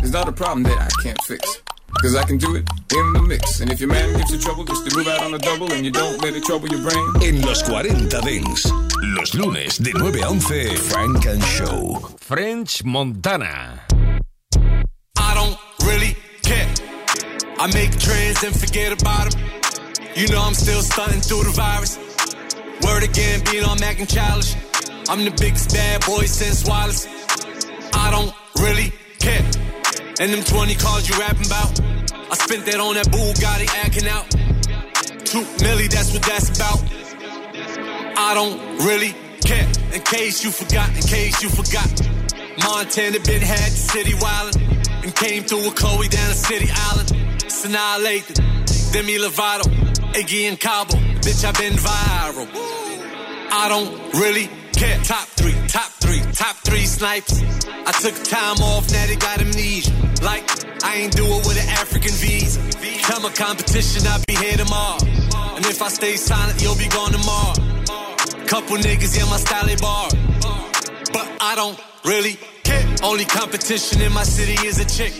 It's not a problem that I can't fix. Cause I can do it in the mix. And if your man gives you trouble, just to move out on a double and you don't let it trouble your brain. En los 40 Dents. Los lunes de 9 a 11, Frank and Show. French Montana. I don't really care. I make trends and forget about them. You know I'm still stunting through the virus. Word again, being on Mac and Challenge. I'm the biggest bad boy since Wallace. I don't really care. And them 20 cars you rapping about. I spent that on that Bugatti acting out. Two milli, that's what that's about. I don't really care. In case you forgot, in case you forgot. Montana been had the city wildin' and came through with Chloe down the city island. annihilate them. Demi Lovato, Iggy and Cabo, bitch, I've been viral. I don't really care. Top three, top three, top three snipes. I took time off, now they got amnesia. Like, I ain't do it with an African visa. Come a competition, I'll be here tomorrow. And if I stay silent, you'll be gone tomorrow. Couple niggas in my style bar. But I don't really care. Only competition in my city is a chick.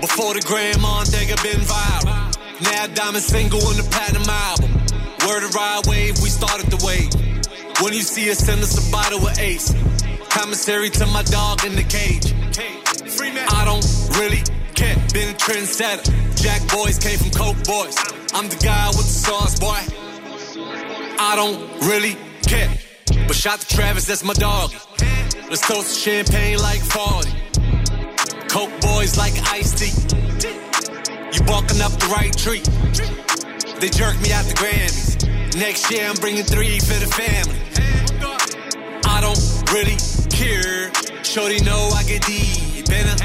Before the gram on Dega been viral. Now diamond single on the platinum album. Word of ride wave, we started the wave. When you see us, send us a bottle of Ace. Commissary to my dog in the cage. I don't really care. Been a trendsetter. Jack boys came from Coke boys. I'm the guy with the sauce, boy. I don't really care. But shout to Travis, that's my dog. Let's toast champagne like 40. Coke boys like iced tea. You barking up the right tree. They jerk me out the Grammys. Next year I'm bringing three for the family. I don't really care. Shorty know I get deep in her.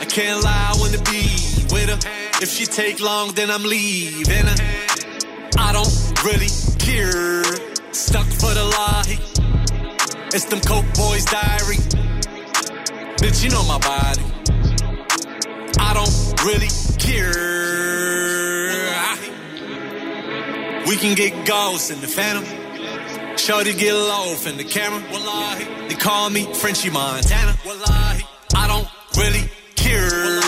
I can't lie, I wanna be with her. If she take long, then I'm leaving her. I don't really care. Stuck for the lie. It's them Coke Boys diary. Bitch, you know my body. I don't really care. We can get ghosts in the phantom. Shorty get low in the camera. Wallahi. They call me Frenchy Montana. Wallahi. I don't really care.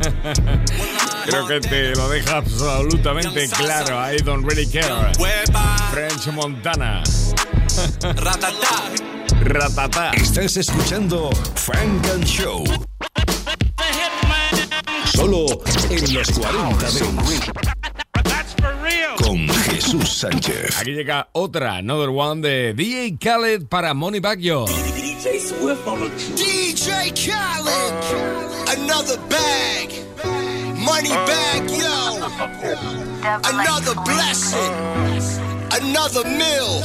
Creo que te lo deja absolutamente claro. I don't really care. French Montana. Ratata. Estás escuchando Frank and Show. Solo en los 40 Dents. Con Jesús Sánchez. Aquí llega otra, another one de DJ Khaled para Money Baggio. DJ Swift on the DJ Khaled, another bag, money bag, yo, another blessing, another meal.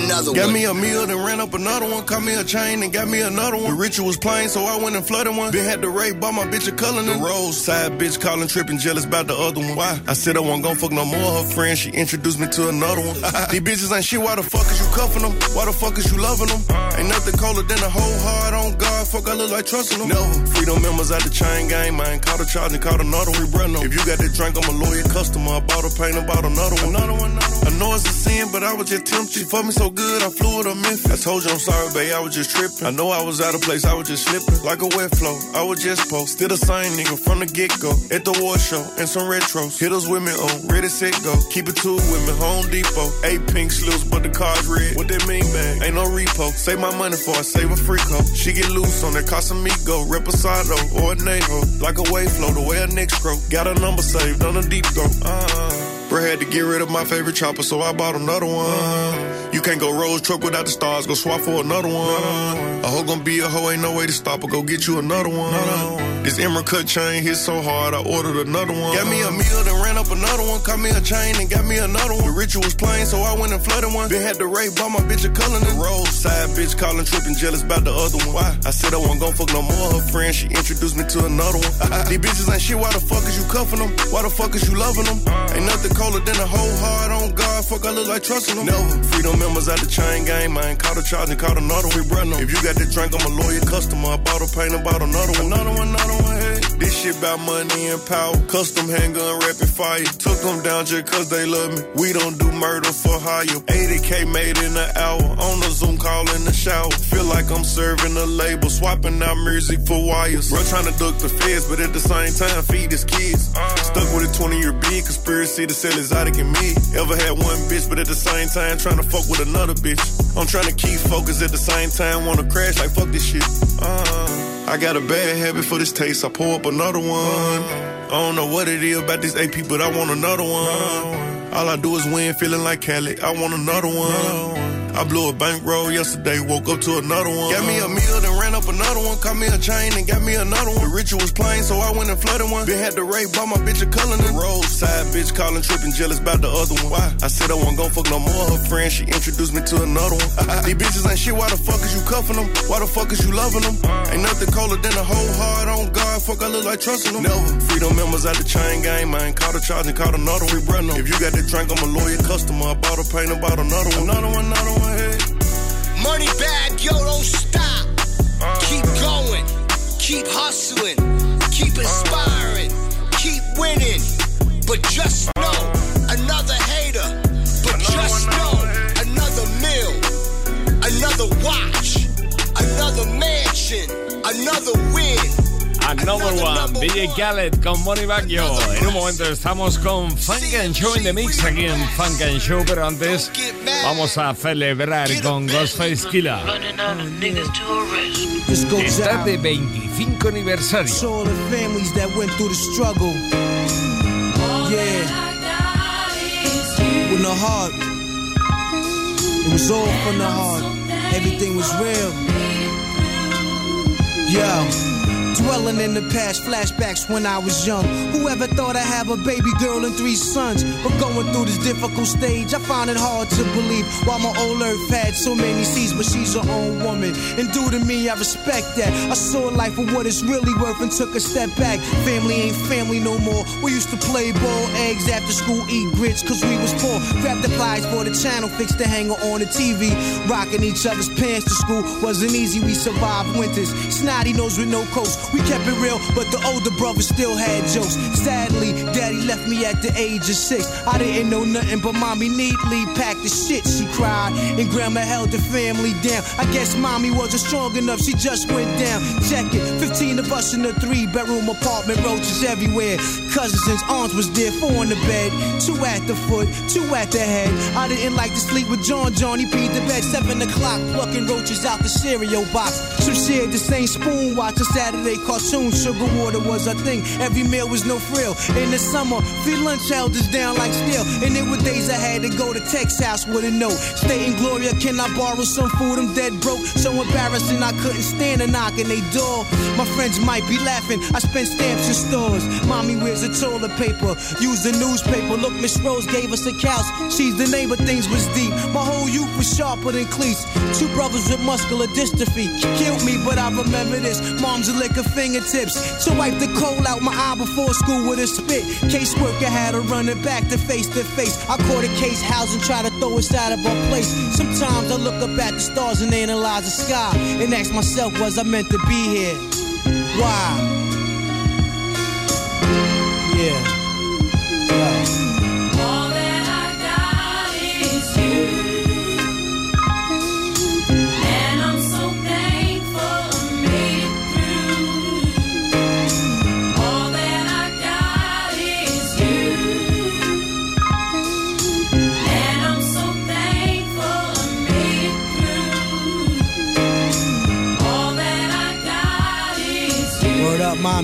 Another got one. me a meal, then ran up another one. Caught me a chain and got me another one. The ritual was plain, so I went and flooded one. Been had to rape, bought my bitch a Cullinan. The rose side bitch calling, tripping, jealous about the other one. Why? I said I won't gon' fuck no more. Her friend, she introduced me to another one. These bitches ain't shit. Why the fuck is you cuffing them? Why the fuck is you loving them? Ain't nothing colder than a whole heart on God. Fuck, I look like trusting them. Never. Freedom members out the chain gang, man. Caught a charge and caught another one. Brother, if you got that drink, I'm a loyal customer. I bought a paint, I bought another one. Another one, another one. I know it's a sin, but I was just tempted. Fucked me so good, I flew to Memphis. I told you I'm sorry, babe, I was just tripping. I know I was out of place, I was just slipping. Like a wet flow, I was just post. Still the same nigga from the get go. At the war show, and some retros. Hit us with me on, ready, set, go. Keep it two with me, Home Depot. Eight pink slips, but the car's red. What that mean, bag? Ain't no repo. Save my money for I save a free coat. She get loose on that Casamigo, Reposado, or a Nejo. Like a wave flow, the way a neck stroke. Got a number saved on a deep throat. Uh, Bro had to get rid of my favorite chopper, so I bought another one. You can't go rose truck without the stars, go swap for another one. A hoe gonna be a hoe, ain't no way to stop her, go get you another one. This emerald cut chain hit so hard, I ordered another one. Got me a meal, then ran up another one. Caught me a chain and got me another one. The ritual was plain, so I went and flooded one. Then had to rape, bought my bitch a Cullinan. Rose side bitch calling, tripping, jealous about the other one. Why? I said I wasn't gon' fuck no more. Her friend, she introduced me to another one. These bitches ain't shit, why the fuck is you cuffing them? Why the fuck is you loving them? Ain't nothing colder than a whole heart on God. Fuck, I look like trusting them. Never. Freedom members out the chain gang, man. Caught a charge and caught another one. Brother, if you got that drink, I'm a loyal customer. I bought a paint, and bought another one. Another one, another one. This shit about money and power. Custom handgun, rapid fire. Took them down just cause they love me. We don't do murder for hire. 80k made in an hour. On the Zoom call in the shower. Feel like I'm serving a label. Swapping out music for wires. Bro, trying to duck the feds, but at the same time, feed his kids. Stuck with a 20 year big conspiracy to sell exotic and me. Ever had one bitch, but at the same time, trying to fuck with another bitch. I'm trying to keep focus at the same time, wanna crash like fuck this shit. Uh, I got a bad habit for this taste, I pour up another one. I don't know what it is about this AP, but I want another one. All I do is win, feeling like Cali. I want another one. I blew a bankroll yesterday, woke up to another one. Got me a meal, then ran up another one. Caught me a chain and got me another one. The ritual was plain, so I went and flooded one. Been had to rape, bought my bitch a Cullinan. Rose side bitch calling, tripping, jealous about the other one. Why? I said I won't go fuck no more. Her friend, she introduced me to another one. These bitches ain't shit, why the fuck is you cuffing them? Why the fuck is you loving them? Ain't nothing colder than a whole heart on God. Fuck, I look like trusting them. Never. Freedom members out the chain gang, man. Caught a charge and caught another one. We run them. If you got that drink, I'm a loyal customer. I bought a paint, I bought another one. Another one, another one, hey. Money bag, yo, don't stop. Uh-huh. Keep going, keep hustling, keep uh-huh. inspiring, keep winning. But just uh-huh. know, another hater. But just know, another mill, another watch, another mansion, another win. Another one, DJ Khaled con Bonnie Bacchio. En un momento estamos con Funk and Show in the Mix aquí en Funk and Show, pero antes vamos a celebrar con Ghostface Killa. Está de 25 aniversario. To all the families that went through the struggle. Yeah. With no heart. It was all from the heart. Everything was real. Yeah. Dwelling in the past, flashbacks when I was young. Whoever thought I'd have a baby girl and three sons? But going through this difficult stage, I find it hard to believe. Why my old earth had so many seeds, but she's her own woman. And due to me, I respect that. I saw life for what it's really worth and took a step back. Family ain't family no more. We used to play ball, eggs after school, eat grits, cause we was poor. Grab the plies for the channel, fix the hanger on the TV. Rocking each other's pants to school wasn't easy, we survived winters. Snotty nose with no coats. We kept it real, but the older brother still had jokes. Sadly, daddy left me at the age of six. I didn't know nothing, but mommy neatly packed the shit. She cried, and grandma held the family down. I guess mommy wasn't strong enough, she just went down. Check it, 15 of us in a three bedroom apartment, roaches everywhere. Cousins and aunts was there, four in the bed, two at the foot, two at the head. I didn't like to sleep with John, John, he peed the bed, seven o'clock, plucking roaches out the cereal box. Some shared the same spoon, watch a Saturday cartoon. Sugar water was a thing. Every meal was no frill. In the summer, free lunch held us down like steel. And it were days I had to go to Tex house with a note. Stating Gloria, can I borrow some food? I'm dead broke. So embarrassing, I couldn't stand a knock in they door. My friends might be laughing. I spent stamps in stores. Mommy wears a toilet paper. Use the newspaper. Look, Miss Rose gave us a couch. She's the neighbor, things was deep. My whole youth was sharper than cleats. Two brothers with muscular dystrophy. Killed me, but I remember this. Mom's a lick of fingertips to wipe the coal out my eye before school with a spit. Caseworker had to run it back to face to face. I caught a case house and try to throw us out of our place. Sometimes I look up at the stars and analyze the sky and ask myself, was I meant to be here? Why? Yeah.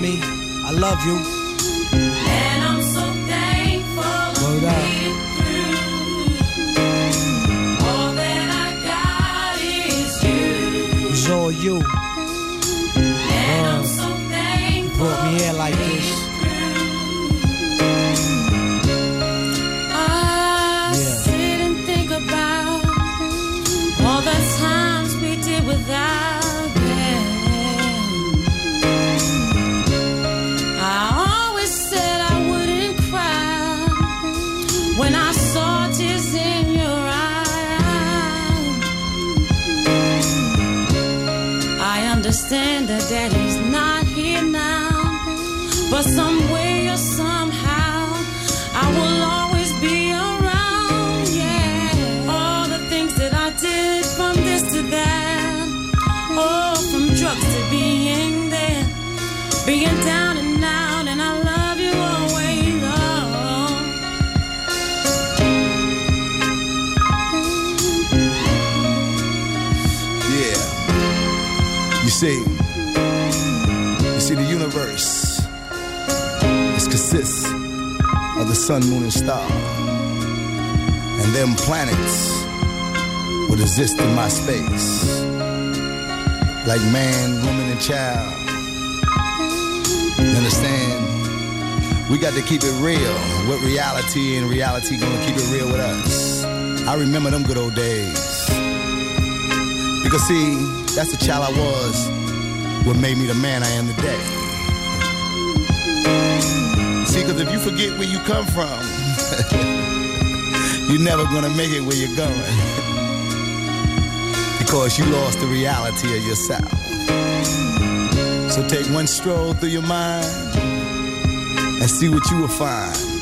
Mommy. I love you. And I'm so thankful Word up. made it through. All that I got is you. It's all you. And I'm so You brought me here like this. Sun, moon, and star, and them planets would exist in my space, like man, woman, and child. You understand? We got to keep it real with reality, and reality gonna keep it real with us. I remember them good old days. Because see, that's the child I was what made me the man I am today. See, because if you forget where you come from, you're never gonna make it where you're going. because you lost the reality of yourself. So take one stroll through your mind and see what you will find.